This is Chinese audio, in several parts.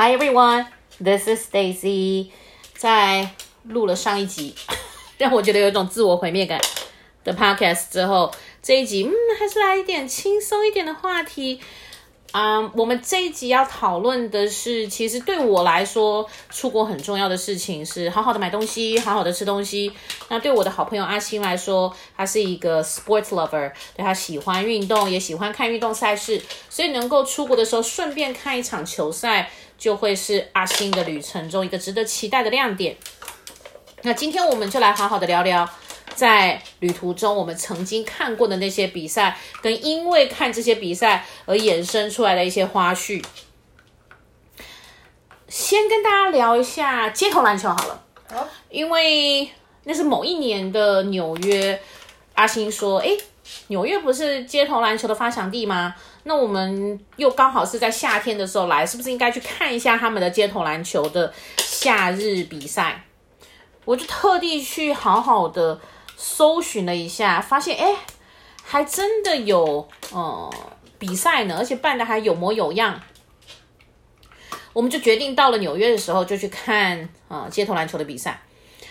Hi everyone, this is Stacy。在录了上一集 让我觉得有一种自我毁灭感的 podcast 之后，这一集嗯，还是来一点轻松一点的话题。啊我们这一集要讨论的是，其实对我来说，出国很重要的事情是好好的买东西，好好的吃东西。那对我的好朋友阿星来说，他是一个 sports lover，对，他喜欢运动，也喜欢看运动赛事，所以能够出国的时候顺便看一场球赛，就会是阿星的旅程中一个值得期待的亮点。那今天我们就来好好的聊聊。在旅途中，我们曾经看过的那些比赛，跟因为看这些比赛而衍生出来的一些花絮。先跟大家聊一下街头篮球好了，因为那是某一年的纽约。阿星说：“诶，纽约不是街头篮球的发祥地吗？那我们又刚好是在夏天的时候来，是不是应该去看一下他们的街头篮球的夏日比赛？”我就特地去好好的。搜寻了一下，发现哎，还真的有呃比赛呢，而且办的还有模有样。我们就决定到了纽约的时候就去看啊、呃、街头篮球的比赛。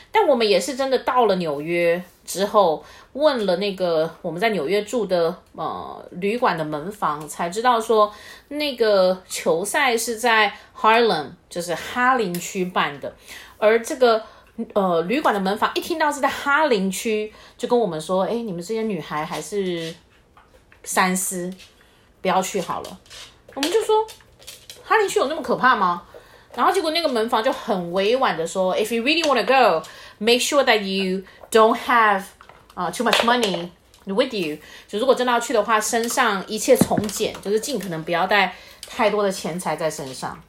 但我们也是真的到了纽约之后，问了那个我们在纽约住的呃旅馆的门房，才知道说那个球赛是在 Harlem，就是哈林区办的，而这个。呃，旅馆的门房一听到是在哈林区，就跟我们说：“哎，你们这些女孩还是三思，不要去好了。”我们就说：“哈林区有那么可怕吗？”然后结果那个门房就很委婉的说：“If you really want to go, make sure that you don't have 啊、too much money with you。就如果真的要去的话，身上一切从简，就是尽可能不要带太多的钱财在身上。”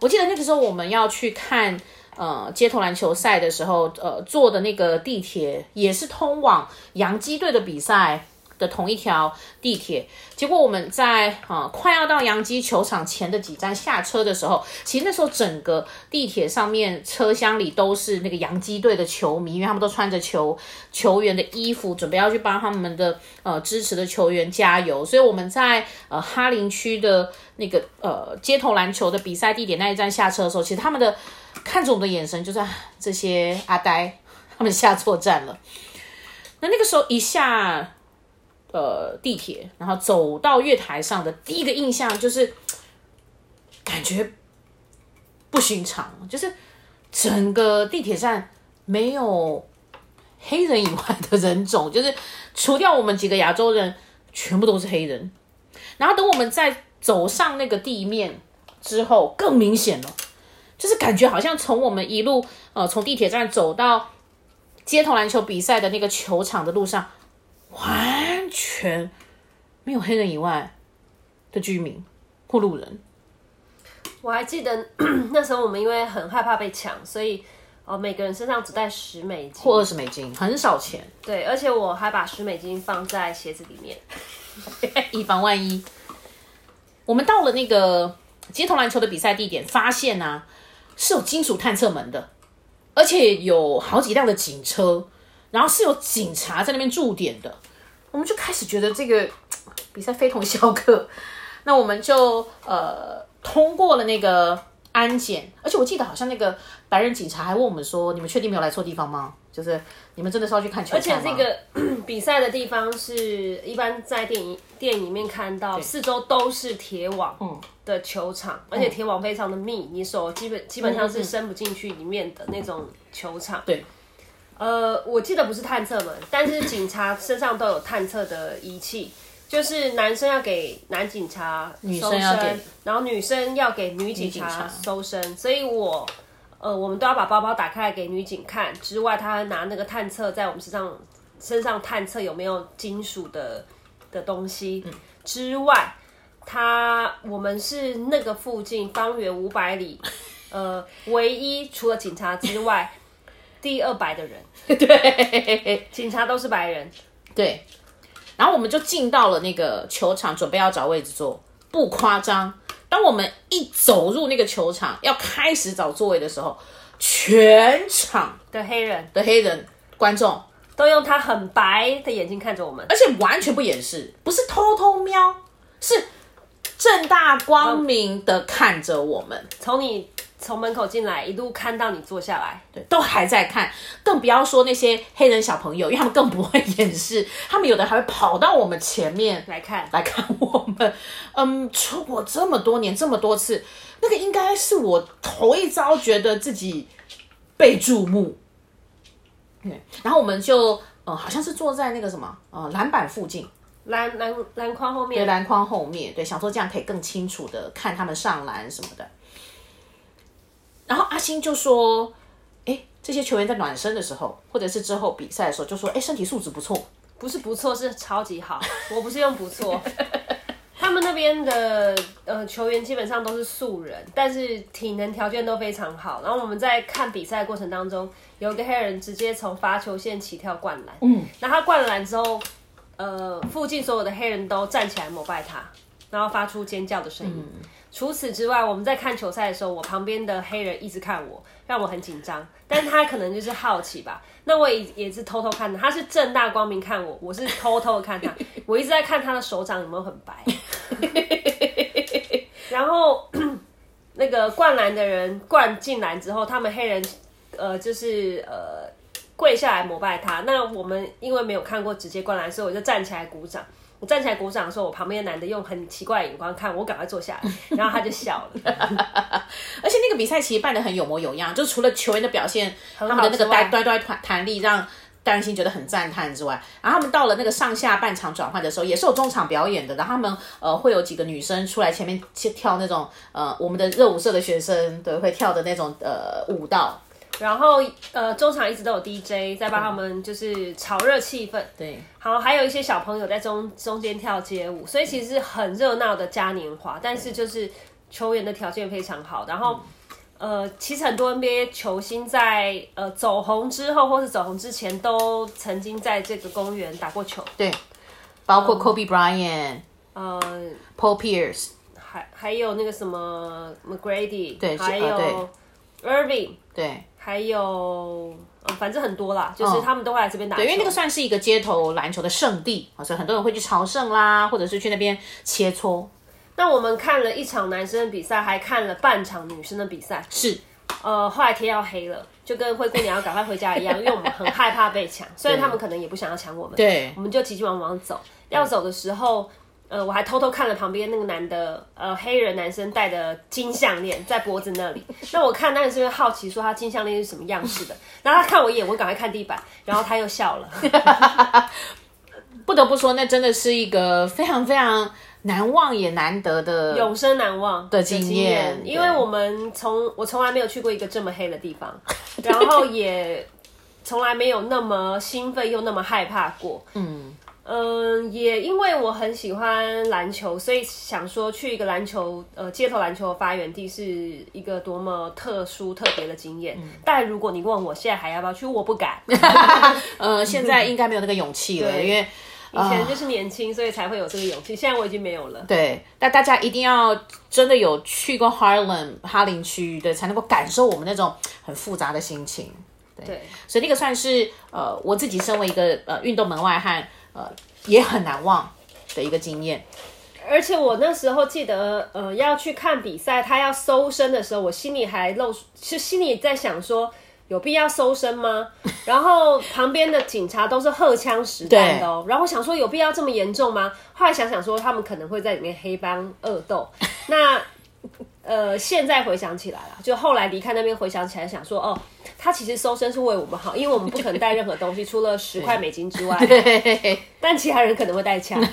我记得那个时候我们要去看。呃，街头篮球赛的时候，呃，坐的那个地铁也是通往洋基队的比赛的同一条地铁。结果我们在啊、快要到洋基球场前的几站下车的时候，其实那时候整个地铁上面车厢里都是那个洋基队的球迷，因为他们都穿着球球员的衣服，准备要去帮他们的呃支持的球员加油。所以我们在呃哈林区的那个呃街头篮球的比赛地点那一站下车的时候，其实他们的。看着我们的眼神，就是这些阿呆，他们下错站了。那那个时候一下，呃，地铁，然后走到月台上的第一个印象就是，感觉不寻常，就是整个地铁站没有黑人以外的人种，就是除掉我们几个亚洲人，全部都是黑人。然后等我们再走上那个地面之后，更明显了。就是感觉好像从我们一路呃从地铁站走到街头篮球比赛的那个球场的路上，完全没有黑人以外的居民或路人。我还记得 那时候我们因为很害怕被抢，所以哦每个人身上只带十美金或二十美金，很少钱。对，而且我还把十美金放在鞋子里面，以防万一。我们到了那个街头篮球的比赛地点，发现呢、啊。是有金属探测门的，而且有好几辆的警车，然后是有警察在那边驻点的。我们就开始觉得这个 比赛非同小可，那我们就呃通过了那个安检，而且我记得好像那个白人警察还问我们说：“你们确定没有来错地方吗？”就是你们真的是要去看球？而且这个 比赛的地方是一般在电影电影里面看到，四周都是铁网。嗯。的球场，而且铁网非常的密，你手基本基本上是伸不进去里面的那种球场。对，呃，我记得不是探测门，但是警察身上都有探测的仪器，就是男生要给男警察搜身，女生要给，然后女生要给女警察搜身，所以我呃，我们都要把包包打开来给女警看。之外，他拿那个探测在我们身上身上探测有没有金属的的东西。嗯、之外。他，我们是那个附近方圆五百里，呃，唯一除了警察之外，第二白的人。对，警察都是白人。对，然后我们就进到了那个球场，准备要找位置坐。不夸张，当我们一走入那个球场，要开始找座位的时候，全场的黑人的黑人观众都用他很白的眼睛看着我们，而且完全不掩饰，不是偷偷瞄，是。正大光明的看着我们，从你从门口进来，一路看到你坐下来，对，都还在看，更不要说那些黑人小朋友，因为他们更不会掩饰，他们有的还会跑到我们前面来看，来看我们。嗯，出国这么多年，这么多次，那个应该是我头一遭觉得自己被注目。对，然后我们就，呃，好像是坐在那个什么，呃，篮板附近。篮篮篮筐后面，对，篮筐后面，对，想说这样可以更清楚的看他们上篮什么的。然后阿星就说：“哎，这些球员在暖身的时候，或者是之后比赛的时候，就说，哎，身体素质不错，不是不错，是超级好。我不是用不错，他们那边的呃球员基本上都是素人，但是体能条件都非常好。然后我们在看比赛过程当中，有一个黑人直接从罚球线起跳灌篮，嗯，然后他灌了篮之后。”呃，附近所有的黑人都站起来膜拜他，然后发出尖叫的声音。嗯、除此之外，我们在看球赛的时候，我旁边的黑人一直看我，让我很紧张。但是他可能就是好奇吧。那我也也是偷偷看他，他是正大光明看我，我是偷偷的看他。我一直在看他的手掌有没有很白。然后 那个灌篮的人灌进篮之后，他们黑人呃就是呃。跪下来膜拜他。那我们因为没有看过直接灌篮，所以我就站起来鼓掌。我站起来鼓掌的时候，我旁边的男的用很奇怪的眼光看我，赶快坐下来，然后他就笑了。而且那个比赛其实办得很有模有样，就除了球员的表现，他们的那个呆呆呆弹弹力让戴仁心觉得很赞叹之外，然后他们到了那个上下半场转换的时候，也是有中场表演的。然后他们呃会有几个女生出来前面去跳那种呃我们的热舞社的学生对会跳的那种呃舞蹈。然后，呃，中场一直都有 DJ 在帮他们，就是炒热气氛。对，好，还有一些小朋友在中中间跳街舞，所以其实是很热闹的嘉年华。但是就是球员的条件非常好。然后，呃，其实很多 NBA 球星在呃走红之后，或是走红之前，都曾经在这个公园打过球。对，包括 Kobe Bryant，呃，Paul Pierce，还还有那个什么 McGrady，对，还有 Irving，对。还有，嗯，反正很多啦，就是他们都会来这边打因为那个算是一个街头篮球的圣地，所以很多人会去朝圣啦，或者是去那边切磋。那我们看了一场男生的比赛，还看了半场女生的比赛。是，呃，后来天要黑了，就跟灰姑娘要赶快回家一样，因为我们很害怕被抢，虽然他们可能也不想要抢我们。对，我们就急急忙忙走。要走的时候。呃，我还偷偷看了旁边那个男的，呃，黑人男生戴的金项链在脖子那里。那我看，那是因为好奇，说他金项链是什么样式的。然后他看我一眼，我赶快看地板，然后他又笑了。不得不说，那真的是一个非常非常难忘也难得的永生难忘的经验。因为我们从我从来没有去过一个这么黑的地方，然后也从来没有那么兴奋又那么害怕过。嗯。嗯，也因为我很喜欢篮球，所以想说去一个篮球，呃，街头篮球的发源地是一个多么特殊特别的经验。嗯、但如果你问我现在还要不要去，我不敢。呃，现在 应该没有那个勇气了，因为以前就是年轻，呃、所以才会有这个勇气。现在我已经没有了。对，但大家一定要真的有去过 Harlem 哈林区，对，才能够感受我们那种很复杂的心情。对，对所以那个算是呃，我自己身为一个呃运动门外汉。呃，也很难忘的一个经验，而且我那时候记得，呃，要去看比赛，他要搜身的时候，我心里还露，是心里在想说，有必要搜身吗？然后旁边的警察都是荷枪实弹的哦，然后我想说，有必要这么严重吗？后来想想说，他们可能会在里面黑帮恶斗，那。呃，现在回想起来了，就后来离开那边回想起来，想说哦，他其实搜身是为我们好，因为我们不可能带任何东西，除了十块美金之外，但其他人可能会带枪。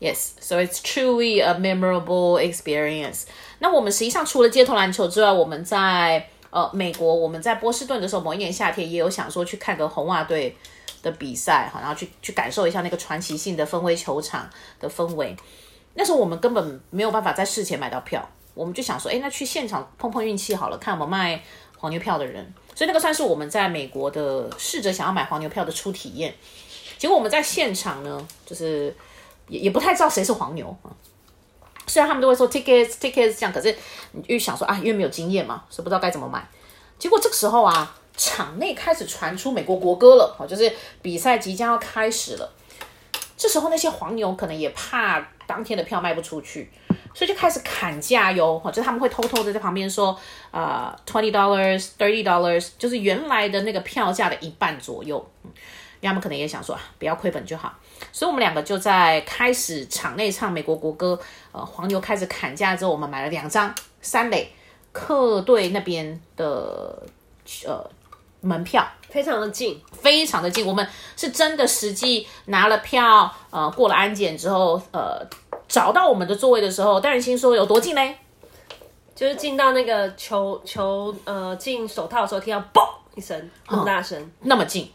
Yes, so it's truly a memorable experience. 那我们实际上除了街头篮球之外，我们在呃美国，我们在波士顿的时候，某一年夏天也有想说去看个红袜队的比赛哈，然后去去感受一下那个传奇性的氛围球场的氛围。那时候我们根本没有办法在事前买到票。我们就想说，哎，那去现场碰碰运气好了，看我们卖黄牛票的人。所以那个算是我们在美国的试着想要买黄牛票的初体验。结果我们在现场呢，就是也也不太知道谁是黄牛啊。虽然他们都会说 tickets tickets 这样，可是你就想说啊，因为没有经验嘛，所以不知道该怎么买。结果这个时候啊，场内开始传出美国国歌了，哦，就是比赛即将要开始了。这时候那些黄牛可能也怕当天的票卖不出去。所以就开始砍价哟，就是他们会偷偷的在旁边说，呃，twenty dollars, thirty dollars，就是原来的那个票价的一半左右。嗯，因为他们可能也想说，不要亏本就好。所以我们两个就在开始场内唱美国国歌，呃，黄牛开始砍价之后，我们买了两张三垒客队那边的呃门票，非常的近，非常的近。我们是真的实际拿了票，呃，过了安检之后，呃。找到我们的座位的时候，戴仁心说有多近呢？就是进到那个球球呃进手套的时候，听到嘣一声，很大声，嗯，那么近。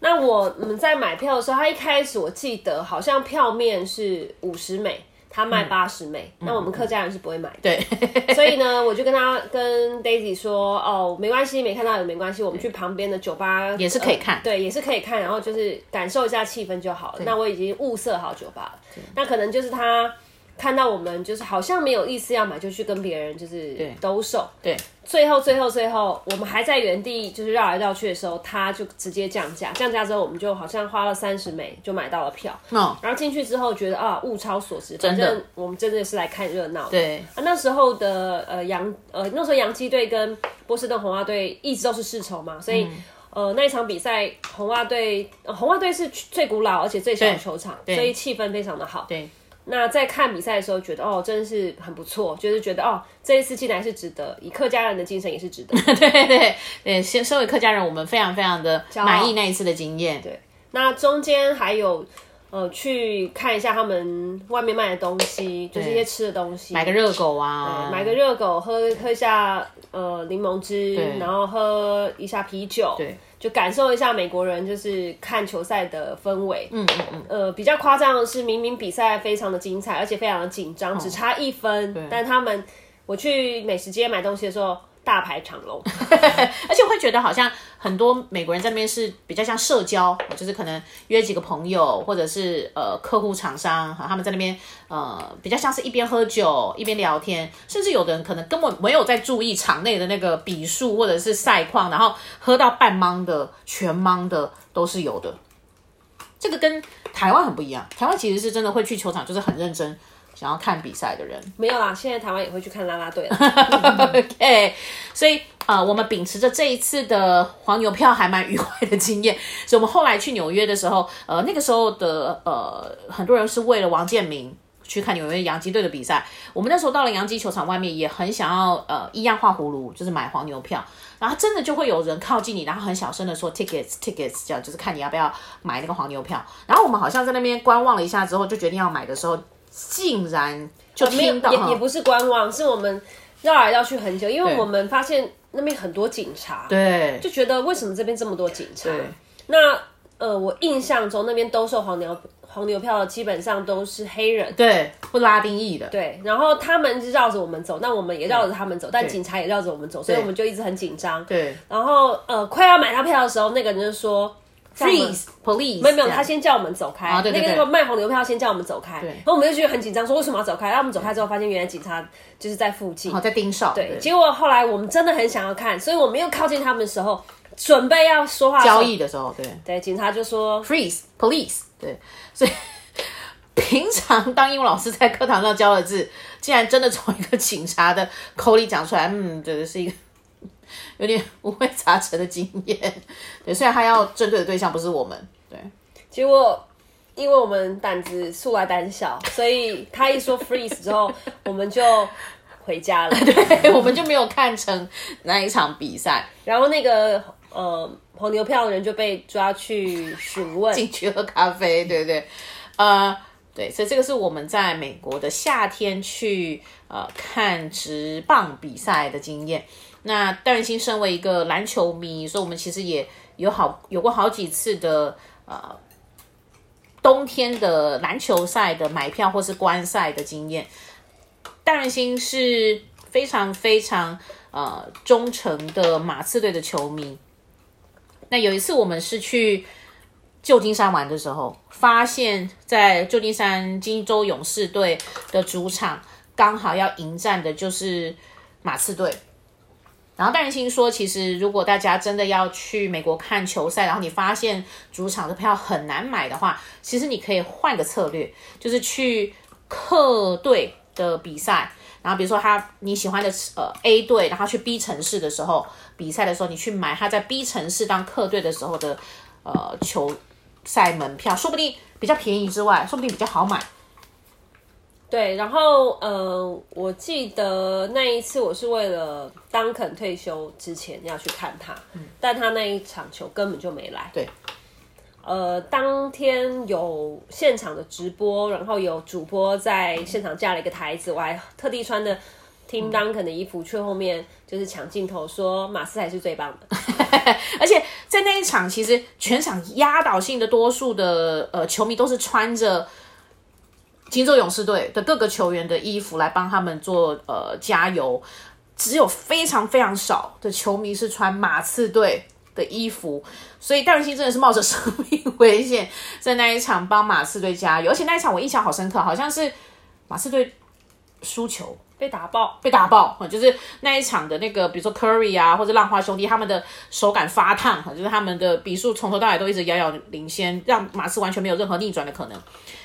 那我们在买票的时候，他一开始我记得好像票面是五十美。他卖八十美，那、嗯、我们客家人是不会买的。对，所以呢，我就跟他跟 Daisy 说，哦，没关系，没看到也没关系，我们去旁边的酒吧也是可以看、呃，对，也是可以看，然后就是感受一下气氛就好了。那我已经物色好酒吧了，那可能就是他。看到我们就是好像没有意思要买，就去跟别人就是兜售。对，最后最后最后，我们还在原地就是绕来绕去的时候，他就直接降价。降价之后，我们就好像花了三十美就买到了票。哦，然后进去之后觉得啊，物超所值，反正，我们真的是来看热闹。对啊，那时候的呃洋呃那时候洋基队跟波士顿红袜队一直都是世仇嘛，所以、嗯、呃那一场比赛红袜队红袜队是最古老而且最小的球场，所以气氛非常的好。对。那在看比赛的时候，觉得哦，真的是很不错，就是觉得哦，这一次进来是值得，以客家人的精神也是值得。对 对对，先身为客家人，我们非常非常的满意那一次的经验。对，那中间还有呃去看一下他们外面卖的东西，就是一些吃的东西，买个热狗啊，买个热狗，喝喝一下呃柠檬汁，然后喝一下啤酒。对。就感受一下美国人就是看球赛的氛围，嗯嗯嗯，呃，比较夸张的是，明明比赛非常的精彩，而且非常的紧张，只差一分，嗯，但他们我去美食街买东西的时候。大排长龙，而且我会觉得好像很多美国人在那边是比较像社交，就是可能约几个朋友，或者是呃客户厂商哈，他们在那边呃比较像是一边喝酒一边聊天，甚至有的人可能根本没有在注意场内的那个比数或者是赛况，然后喝到半茫的、全茫的都是有的。这个跟台湾很不一样，台湾其实是真的会去球场，就是很认真。想要看比赛的人没有啦，现在台湾也会去看啦啦队了。OK，所以呃，我们秉持着这一次的黄牛票还蛮愉快的经验，所以我们后来去纽约的时候，呃，那个时候的呃很多人是为了王建民去看纽约洋基队的比赛。我们那时候到了洋基球场外面，也很想要呃一样画葫芦，就是买黄牛票。然后真的就会有人靠近你，然后很小声的说 tickets tickets，这样就是看你要不要买那个黄牛票。然后我们好像在那边观望了一下之后，就决定要买的时候。竟然就听到，呃、也也不是观望，是我们绕来绕去很久，因为我们发现那边很多警察，对，就觉得为什么这边这么多警察？那呃，我印象中那边兜售黄牛黄牛票的基本上都是黑人，对，不拉丁裔的，对，然后他们就绕着我们走，那我们也绕着他们走，但警察也绕着我们走，所以我们就一直很紧张，对，然后呃，快要买到票的时候，那个人就说。Freeze, police！没有没有，他先叫我们走开。啊、对对对，那个卖红牛票先叫我们走开。然后我们就觉得很紧张，说为什么要走开？然后我们走开之后，发现原来警察就是在附近，哦、在盯梢。对，结果后来我们真的很想要看，所以我们又靠近他们的时候，准备要说话交易的时候，对对，警察就说 Freeze, police！对，所以平常当英文老师在课堂上教的字，竟然真的从一个警察的口里讲出来，嗯，对，是一个。有点五味杂陈的经验，对，虽然他要针对的对象不是我们，对，结果因为我们胆子素来胆小，所以他一说 freeze 之后，我们就回家了，对，我们就没有看成那一场比赛，然后那个呃黄牛票的人就被抓去询问，进去喝咖啡，对不对？呃，对，所以这个是我们在美国的夏天去呃看直棒比赛的经验。那戴仁心身为一个篮球迷，所以我们其实也有好有过好几次的呃冬天的篮球赛的买票或是观赛的经验。戴仁心是非常非常呃忠诚的马刺队的球迷。那有一次我们是去旧金山玩的时候，发现在旧金山金州勇士队的主场刚好要迎战的就是马刺队。然后戴仁心说，其实如果大家真的要去美国看球赛，然后你发现主场的票很难买的话，其实你可以换个策略，就是去客队的比赛，然后比如说他你喜欢的呃 A 队，然后去 B 城市的时候比赛的时候，你去买他在 B 城市当客队的时候的呃球赛门票，说不定比较便宜之外，说不定比较好买。对，然后呃，我记得那一次我是为了当肯退休之前要去看他，嗯，但他那一场球根本就没来。对，呃，当天有现场的直播，然后有主播在现场架了一个台子，我还特地穿的 Tim Duncan 的衣服去后面，就是抢镜头说马斯才是最棒的。而且在那一场，其实全场压倒性的多数的呃球迷都是穿着。金州勇士队的各个球员的衣服来帮他们做呃加油，只有非常非常少的球迷是穿马刺队的衣服，所以戴文西真的是冒着生命危险在那一场帮马刺队加油，而且那一场我印象好深刻，好像是马刺队输球被打爆，被打爆，就是那一场的那个，比如说 Curry 啊，或者浪花兄弟，他们的手感发烫，就是他们的比数从头到尾都一直遥遥领先，让马刺完全没有任何逆转的可能。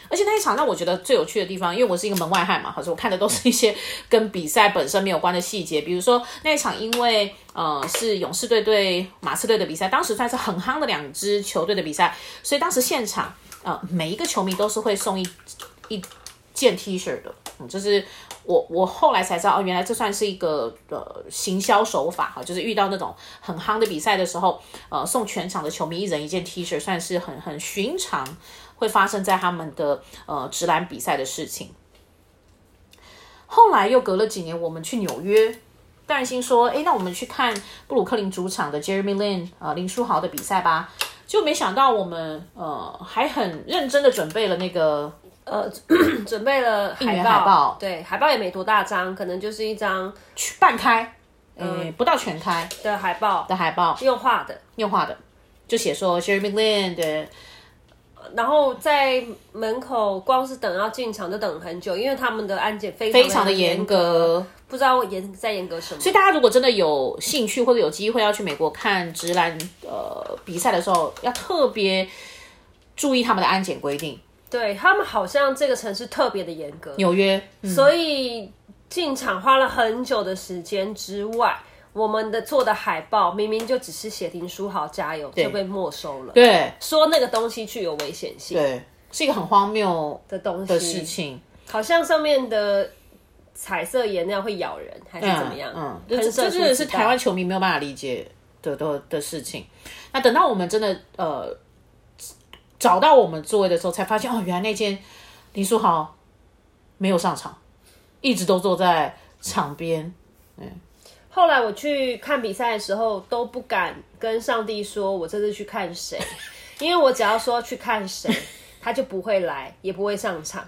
而且那一场让我觉得最有趣的地方，因为我是一个门外汉嘛，好像我看的都是一些跟比赛本身没有关的细节。比如说那一场，因为呃是勇士队对马刺队的比赛，当时算是很夯的两支球队的比赛，所以当时现场呃每一个球迷都是会送一一件 T 恤的。就是我我后来才知道，哦，原来这算是一个呃行销手法哈，就是遇到那种很夯的比赛的时候，呃送全场的球迷一人一件 T 恤，算是很很寻常。会发生在他们的呃直篮比赛的事情。后来又隔了几年，我们去纽约，戴心说：“哎，那我们去看布鲁克林主场的 Jeremy Lin 呃林书豪的比赛吧。”就没想到我们呃还很认真的准备了那个呃准备了海报，海报，对，海报也没多大张，可能就是一张半开，呃不到全开的海报的海报，用画的，用画的，就写说 Jeremy Lin 的。然后在门口光是等要进场就等很久，因为他们的安检非常非常的严格，不知道严在严格什么。所以大家如果真的有兴趣或者有机会要去美国看直男呃比赛的时候，要特别注意他们的安检规定。对，他们好像这个城市特别的严格，纽约，嗯、所以进场花了很久的时间之外。我们的做的海报明明就只是写停书好加油，就被没收了。对，说那个东西具有危险性，对，是一个很荒谬的东西的事情。好像上面的彩色颜料会咬人，还是怎么样？嗯，这这真的是台湾球迷没有办法理解的的的事情。那等到我们真的呃找到我们座位的时候，才发现哦，原来那间林书豪没有上场，一直都坐在场边。嗯。后来我去看比赛的时候，都不敢跟上帝说我这次去看谁，因为我只要说去看谁，他就不会来，也不会上场。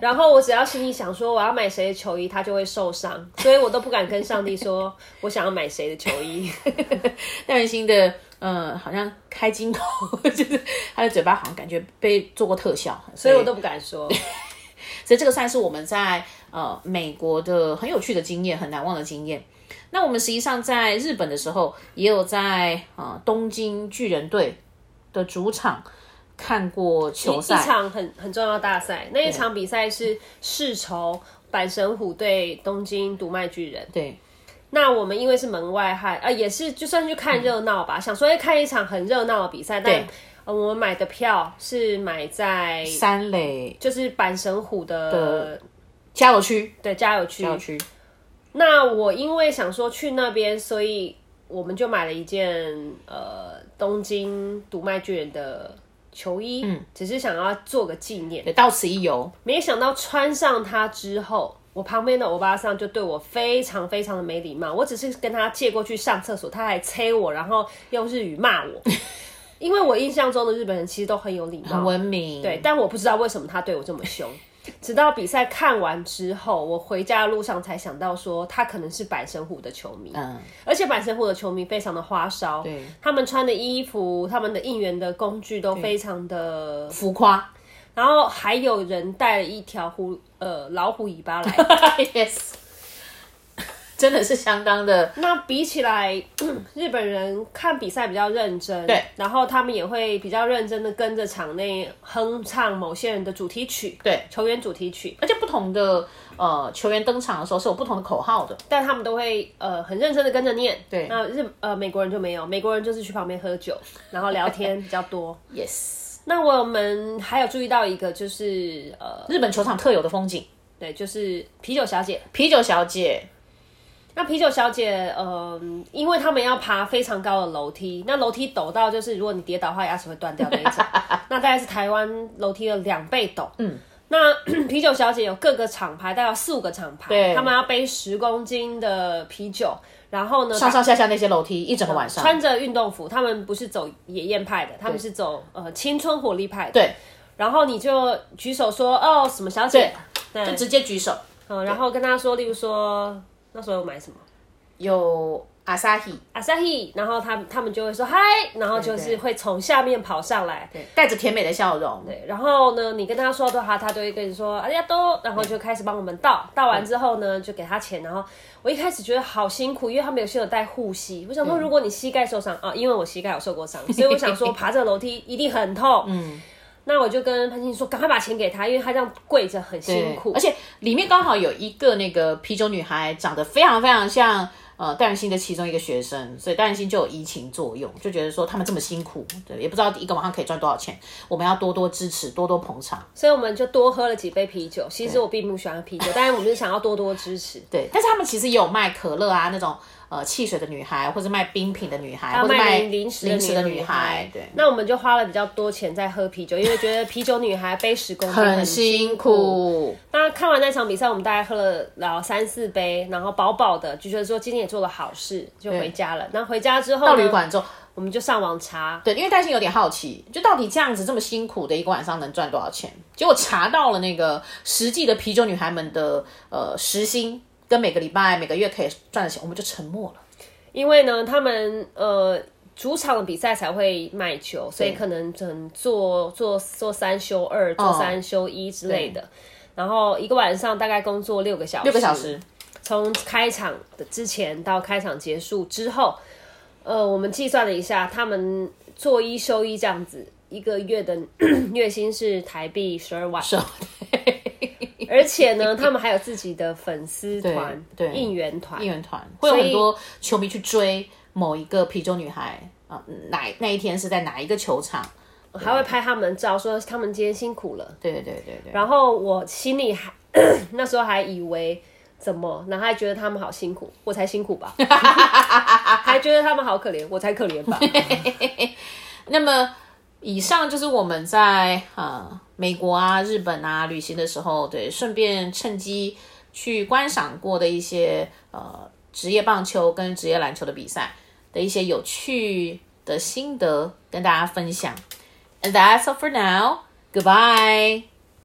然后我只要心里想说我要买谁的球衣，他就会受伤，所以我都不敢跟上帝说我想要买谁的球衣。戴文心的，嗯，好像开金口，就是他的嘴巴好像感觉被做过特效，所以，我都不敢说。所以这个算是我们在呃美国的很有趣的经验，很难忘的经验。那我们实际上在日本的时候，也有在啊、呃、东京巨人队的主场看过球赛，一场很很重要的大赛。那一场比赛是世仇阪神虎对东京读卖巨人。对，那我们因为是门外汉，啊，也是就算去看热闹吧，嗯、想说要看一场很热闹的比赛。但呃，我们买的票是买在三垒，就是阪神虎的，的加油区，对，加油区，加油区。那我因为想说去那边，所以我们就买了一件呃东京读卖巨人的球衣，嗯，只是想要做个纪念，到此一游。没想到穿上它之后，我旁边的欧巴桑就对我非常非常的没礼貌。我只是跟他借过去上厕所，他还催我，然后用日语骂我。因为我印象中的日本人其实都很有礼貌、很文明，对，但我不知道为什么他对我这么凶。直到比赛看完之后，我回家的路上才想到说，他可能是阪神虎的球迷。嗯，而且阪神虎的球迷非常的花哨，对，他们穿的衣服、他们的应援的工具都非常的浮夸，然后还有人带了一条虎呃老虎尾巴来，yes，真的是相当的。那比起来，日本人看比赛比较认真，对，然后他们也会比较认真的跟着场内哼唱某些人的主题曲，对，球员主题曲，而且不同的呃球员登场的时候是有不同的口号的，但他们都会呃很认真的跟着念。对，那日呃美国人就没有，美国人就是去旁边喝酒，然后聊天比较多。Yes，那我们还有注意到一个就是呃日本球场特有的风景，对，就是啤酒小姐，啤酒小姐。那啤酒小姐，嗯、呃，因为他们要爬非常高的楼梯，那楼梯陡到就是如果你跌倒的话，牙齿会断掉那一种。那大概是台湾楼梯的两倍陡。嗯，那 啤酒小姐有各个厂牌，大概有四五个厂牌，对，他们要背十公斤的啤酒，然后呢，上上下下那些楼梯一整个晚上，穿着运动服，他们不是走野艳派的，他们是走呃青春活力派的。对，然后你就举手说哦什么小姐，对，就直接举手，嗯，然后跟他说，例如说。那时候有买什么？有阿萨希，阿萨希，然后他他们就会说嗨，然后就是会从下面跑上来，对，带着甜美的笑容，对，然后呢，你跟他说的话，他都会跟你说阿呀多，然后就开始帮我们倒，倒完之后呢，就给他钱，然后我一开始觉得好辛苦，因为他们有些有带护膝，我想说如果你膝盖受伤啊，因为我膝盖有受过伤，所以我想说爬这个楼梯一定很痛，嗯。那我就跟潘青说，赶快把钱给他，因为他这样跪着很辛苦，而且里面刚好有一个那个啤酒女孩，长得非常非常像呃戴仁心的其中一个学生，所以戴仁心就有移情作用，就觉得说他们这么辛苦，对，也不知道一个晚上可以赚多少钱，我们要多多支持，多多捧场，所以我们就多喝了几杯啤酒。其实我并不喜欢啤酒，但是我们是想要多多支持，对。但是他们其实也有卖可乐啊那种。呃，汽水的女孩，或者卖冰品的女孩，或者卖零食零食的女孩，对。那我们就花了比较多钱在喝啤酒，因为觉得啤酒女孩背十公斤很辛苦。那看完那场比赛，我们大概喝了然后三四杯，然后饱饱的，就觉得说今天也做了好事，就回家了。那回家之后到旅馆之后，我们就上网查，对，因为担心有点好奇，就到底这样子这么辛苦的一个晚上能赚多少钱？结果查到了那个实际的啤酒女孩们的呃时薪。跟每个礼拜、每个月可以赚的钱，我们就沉默了。因为呢，他们呃主场的比赛才会卖球，所以可能只能做做做三休二，做三休一之类的。然后一个晚上大概工作六个小时，六个小时，从开场的之前到开场结束之后，呃，我们计算了一下，他们做一休一这样子，一个月的 月薪是台币十二万。而且呢，他们还有自己的粉丝团，对，应援团，应援团会有很多球迷去追某一个啤酒女孩啊，哪那一天是在哪一个球场，还会拍他们照，说他们今天辛苦了。对对对对。然后我心里还 那时候还以为怎么，然后还觉得他们好辛苦，我才辛苦吧？还觉得他们好可怜，我才可怜吧？那么。以上就是我们在呃美国啊、日本啊旅行的时候，对，顺便趁机去观赏过的一些呃职业棒球跟职业篮球的比赛的一些有趣的心得跟大家分享。And that's all for now. Goodbye.